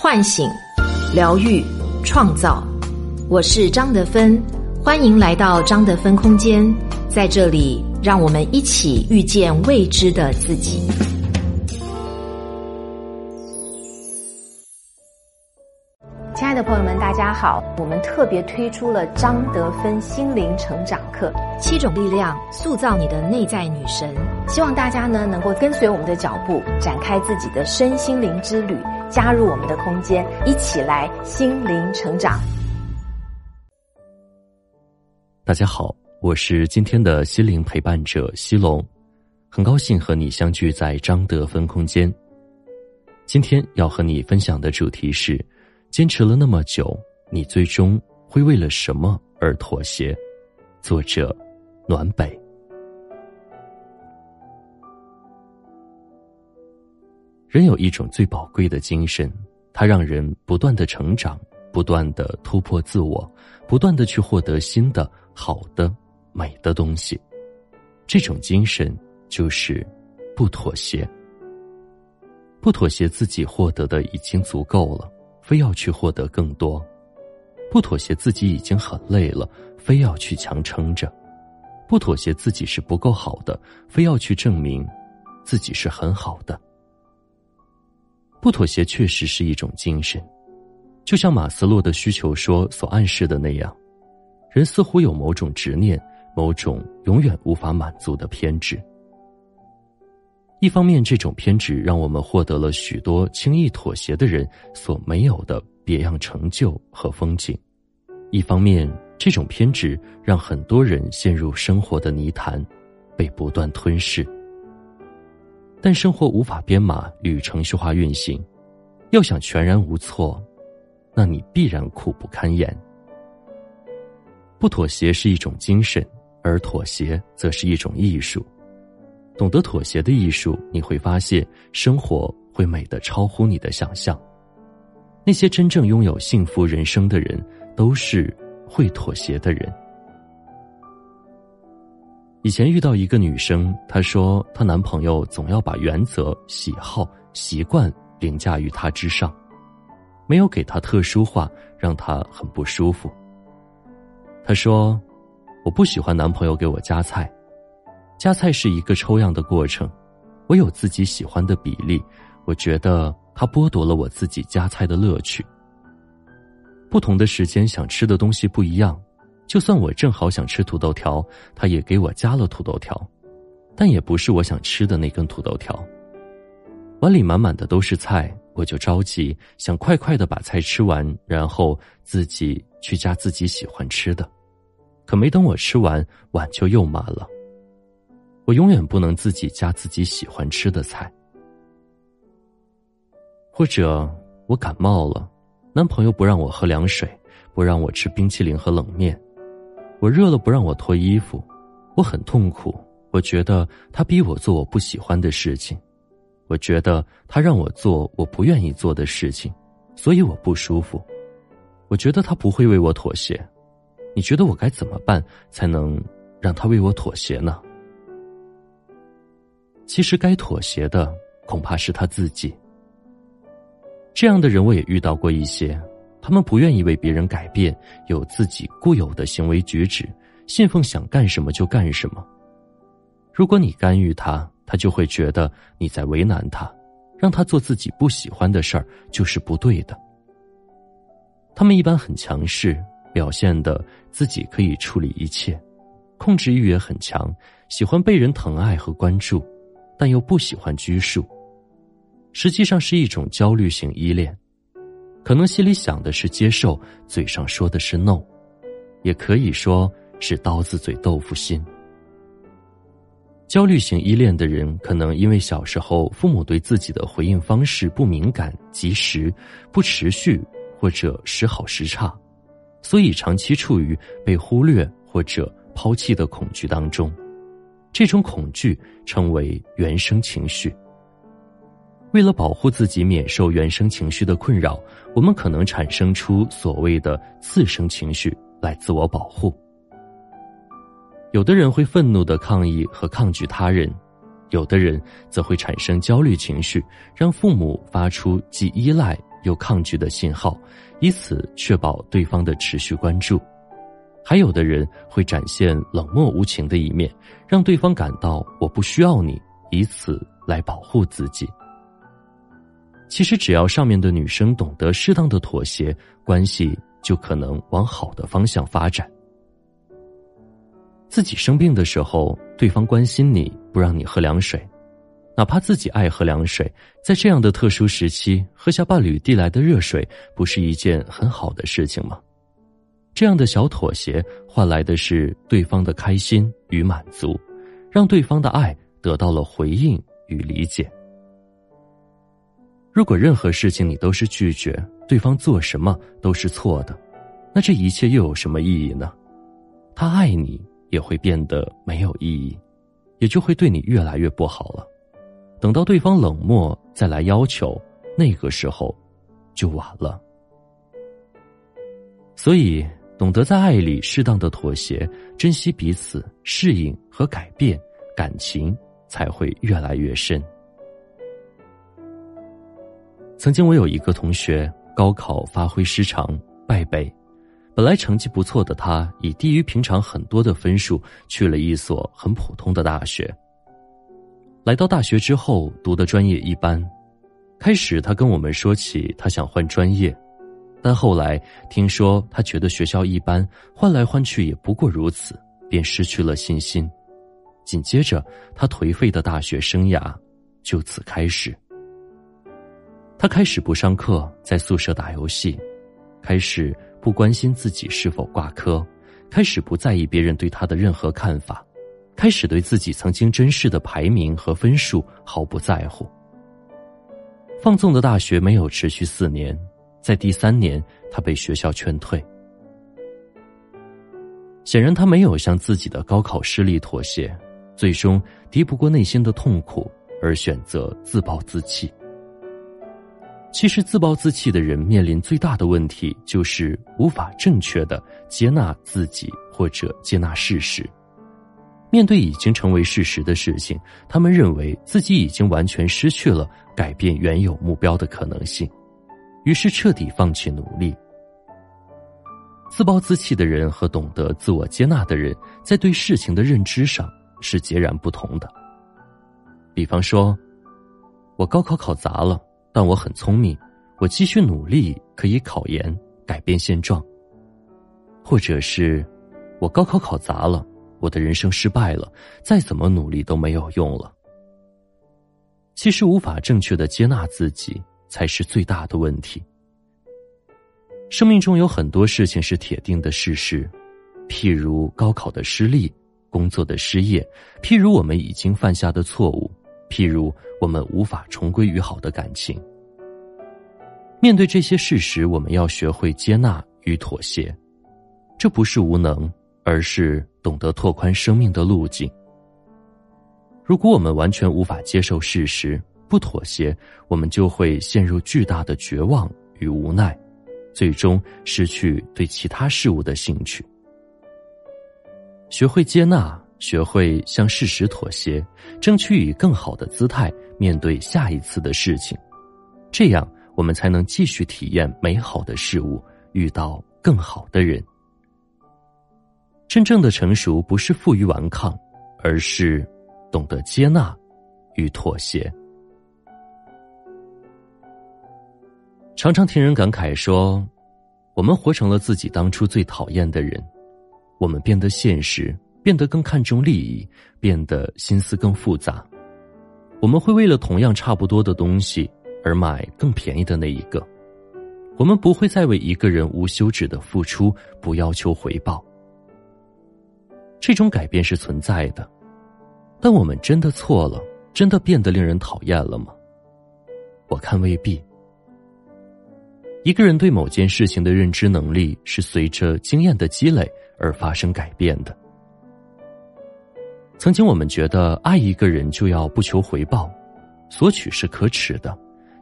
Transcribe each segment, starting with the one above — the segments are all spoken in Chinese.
唤醒、疗愈、创造。我是张德芬，欢迎来到张德芬空间，在这里，让我们一起遇见未知的自己。亲爱的朋友们，大家好！我们特别推出了张德芬心灵成长课，七种力量塑造你的内在女神。希望大家呢能够跟随我们的脚步，展开自己的身心灵之旅，加入我们的空间，一起来心灵成长。大家好，我是今天的心灵陪伴者西龙，很高兴和你相聚在张德芬空间。今天要和你分享的主题是。坚持了那么久，你最终会为了什么而妥协？作者：暖北。人有一种最宝贵的精神，它让人不断的成长，不断的突破自我，不断的去获得新的、好的、美的东西。这种精神就是不妥协，不妥协自己获得的已经足够了。非要去获得更多，不妥协自己已经很累了，非要去强撑着；不妥协自己是不够好的，非要去证明自己是很好的。不妥协确实是一种精神，就像马斯洛的需求说所暗示的那样，人似乎有某种执念，某种永远无法满足的偏执。一方面，这种偏执让我们获得了许多轻易妥协的人所没有的别样成就和风景；一方面，这种偏执让很多人陷入生活的泥潭，被不断吞噬。但生活无法编码与程序化运行，要想全然无错，那你必然苦不堪言。不妥协是一种精神，而妥协则是一种艺术。懂得妥协的艺术，你会发现生活会美得超乎你的想象。那些真正拥有幸福人生的人，都是会妥协的人。以前遇到一个女生，她说她男朋友总要把原则、喜好、习惯凌驾于她之上，没有给她特殊化，让她很不舒服。她说：“我不喜欢男朋友给我夹菜。”夹菜是一个抽样的过程，我有自己喜欢的比例，我觉得他剥夺了我自己夹菜的乐趣。不同的时间想吃的东西不一样，就算我正好想吃土豆条，他也给我加了土豆条，但也不是我想吃的那根土豆条。碗里满满的都是菜，我就着急想快快的把菜吃完，然后自己去夹自己喜欢吃的，可没等我吃完，碗就又满了。我永远不能自己夹自己喜欢吃的菜，或者我感冒了，男朋友不让我喝凉水，不让我吃冰淇淋和冷面，我热了不让我脱衣服，我很痛苦。我觉得他逼我做我不喜欢的事情，我觉得他让我做我不愿意做的事情，所以我不舒服。我觉得他不会为我妥协，你觉得我该怎么办才能让他为我妥协呢？其实该妥协的恐怕是他自己。这样的人我也遇到过一些，他们不愿意为别人改变，有自己固有的行为举止，信奉想干什么就干什么。如果你干预他，他就会觉得你在为难他，让他做自己不喜欢的事儿就是不对的。他们一般很强势，表现的自己可以处理一切，控制欲也很强，喜欢被人疼爱和关注。但又不喜欢拘束，实际上是一种焦虑型依恋，可能心里想的是接受，嘴上说的是 no，也可以说是刀子嘴豆腐心。焦虑型依恋的人，可能因为小时候父母对自己的回应方式不敏感、及时、不持续或者时好时差，所以长期处于被忽略或者抛弃的恐惧当中。这种恐惧称为原生情绪。为了保护自己免受原生情绪的困扰，我们可能产生出所谓的次生情绪来自我保护。有的人会愤怒的抗议和抗拒他人，有的人则会产生焦虑情绪，让父母发出既依赖又抗拒的信号，以此确保对方的持续关注。还有的人会展现冷漠无情的一面，让对方感到我不需要你，以此来保护自己。其实，只要上面的女生懂得适当的妥协，关系就可能往好的方向发展。自己生病的时候，对方关心你不让你喝凉水，哪怕自己爱喝凉水，在这样的特殊时期，喝下伴侣递来的热水，不是一件很好的事情吗？这样的小妥协换来的是对方的开心与满足，让对方的爱得到了回应与理解。如果任何事情你都是拒绝，对方做什么都是错的，那这一切又有什么意义呢？他爱你也会变得没有意义，也就会对你越来越不好了。等到对方冷漠再来要求，那个时候就晚了。所以。懂得在爱里适当的妥协，珍惜彼此，适应和改变，感情才会越来越深。曾经我有一个同学，高考发挥失常，败北，本来成绩不错的他，以低于平常很多的分数去了一所很普通的大学。来到大学之后，读的专业一般，开始他跟我们说起他想换专业。但后来听说他觉得学校一般，换来换去也不过如此，便失去了信心。紧接着，他颓废的大学生涯就此开始。他开始不上课，在宿舍打游戏，开始不关心自己是否挂科，开始不在意别人对他的任何看法，开始对自己曾经珍视的排名和分数毫不在乎。放纵的大学没有持续四年。在第三年，他被学校劝退。显然，他没有向自己的高考失利妥协，最终敌不过内心的痛苦，而选择自暴自弃。其实，自暴自弃的人面临最大的问题，就是无法正确的接纳自己或者接纳事实。面对已经成为事实的事情，他们认为自己已经完全失去了改变原有目标的可能性。于是彻底放弃努力。自暴自弃的人和懂得自我接纳的人，在对事情的认知上是截然不同的。比方说，我高考考砸了，但我很聪明，我继续努力可以考研改变现状。或者是，我高考考砸了，我的人生失败了，再怎么努力都没有用了。其实无法正确的接纳自己。才是最大的问题。生命中有很多事情是铁定的事实，譬如高考的失利、工作的失业，譬如我们已经犯下的错误，譬如我们无法重归于好的感情。面对这些事实，我们要学会接纳与妥协，这不是无能，而是懂得拓宽生命的路径。如果我们完全无法接受事实，不妥协，我们就会陷入巨大的绝望与无奈，最终失去对其他事物的兴趣。学会接纳，学会向事实妥协，争取以更好的姿态面对下一次的事情，这样我们才能继续体验美好的事物，遇到更好的人。真正的成熟不是负隅顽抗，而是懂得接纳与妥协。常常听人感慨说：“我们活成了自己当初最讨厌的人，我们变得现实，变得更看重利益，变得心思更复杂。我们会为了同样差不多的东西而买更便宜的那一个。我们不会再为一个人无休止的付出，不要求回报。这种改变是存在的，但我们真的错了，真的变得令人讨厌了吗？我看未必。”一个人对某件事情的认知能力是随着经验的积累而发生改变的。曾经我们觉得爱一个人就要不求回报，索取是可耻的，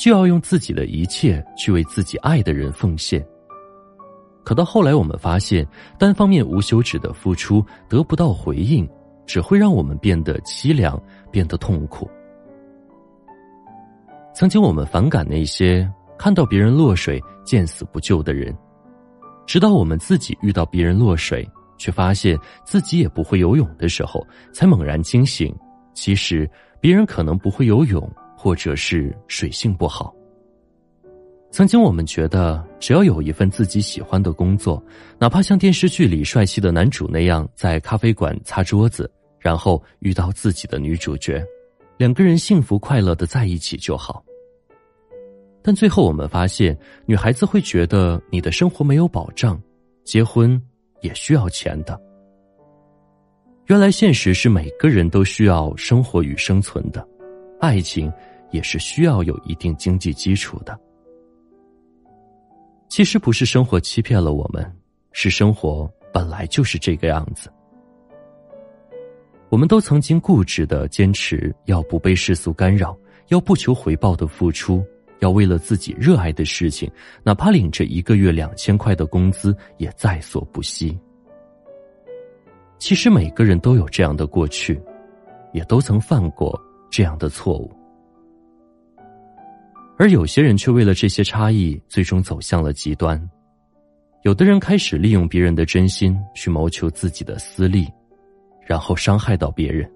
就要用自己的一切去为自己爱的人奉献。可到后来，我们发现单方面无休止的付出得不到回应，只会让我们变得凄凉，变得痛苦。曾经我们反感那些。看到别人落水见死不救的人，直到我们自己遇到别人落水，却发现自己也不会游泳的时候，才猛然惊醒。其实别人可能不会游泳，或者是水性不好。曾经我们觉得，只要有一份自己喜欢的工作，哪怕像电视剧里帅气的男主那样在咖啡馆擦桌子，然后遇到自己的女主角，两个人幸福快乐的在一起就好。但最后我们发现，女孩子会觉得你的生活没有保障，结婚也需要钱的。原来现实是每个人都需要生活与生存的，爱情也是需要有一定经济基础的。其实不是生活欺骗了我们，是生活本来就是这个样子。我们都曾经固执的坚持要不被世俗干扰，要不求回报的付出，要为了自己热爱的事情，哪怕领着一个月两千块的工资也在所不惜。其实每个人都有这样的过去，也都曾犯过这样的错误。而有些人却为了这些差异，最终走向了极端。有的人开始利用别人的真心去谋求自己的私利，然后伤害到别人；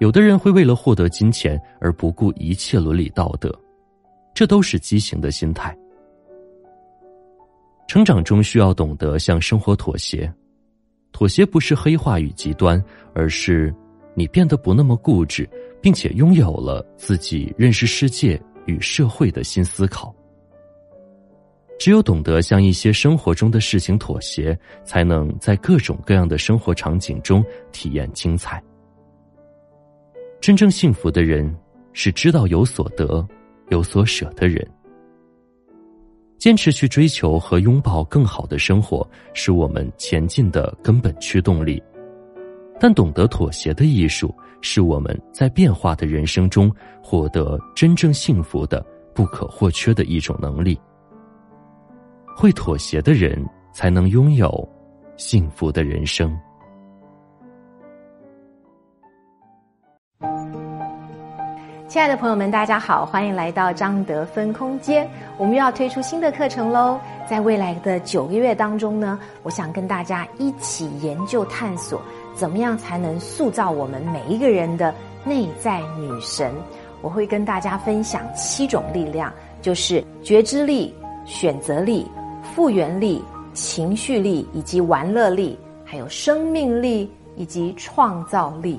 有的人会为了获得金钱而不顾一切伦理道德，这都是畸形的心态。成长中需要懂得向生活妥协，妥协不是黑化与极端，而是你变得不那么固执，并且拥有了自己认识世界。与社会的新思考，只有懂得向一些生活中的事情妥协，才能在各种各样的生活场景中体验精彩。真正幸福的人是知道有所得、有所舍的人。坚持去追求和拥抱更好的生活，是我们前进的根本驱动力。但懂得妥协的艺术。是我们在变化的人生中获得真正幸福的不可或缺的一种能力。会妥协的人才能拥有幸福的人生。亲爱的朋友们，大家好，欢迎来到张德芬空间。我们又要推出新的课程喽！在未来的九个月当中呢，我想跟大家一起研究探索。怎么样才能塑造我们每一个人的内在女神？我会跟大家分享七种力量，就是觉知力、选择力、复原力、情绪力以及玩乐力，还有生命力以及创造力。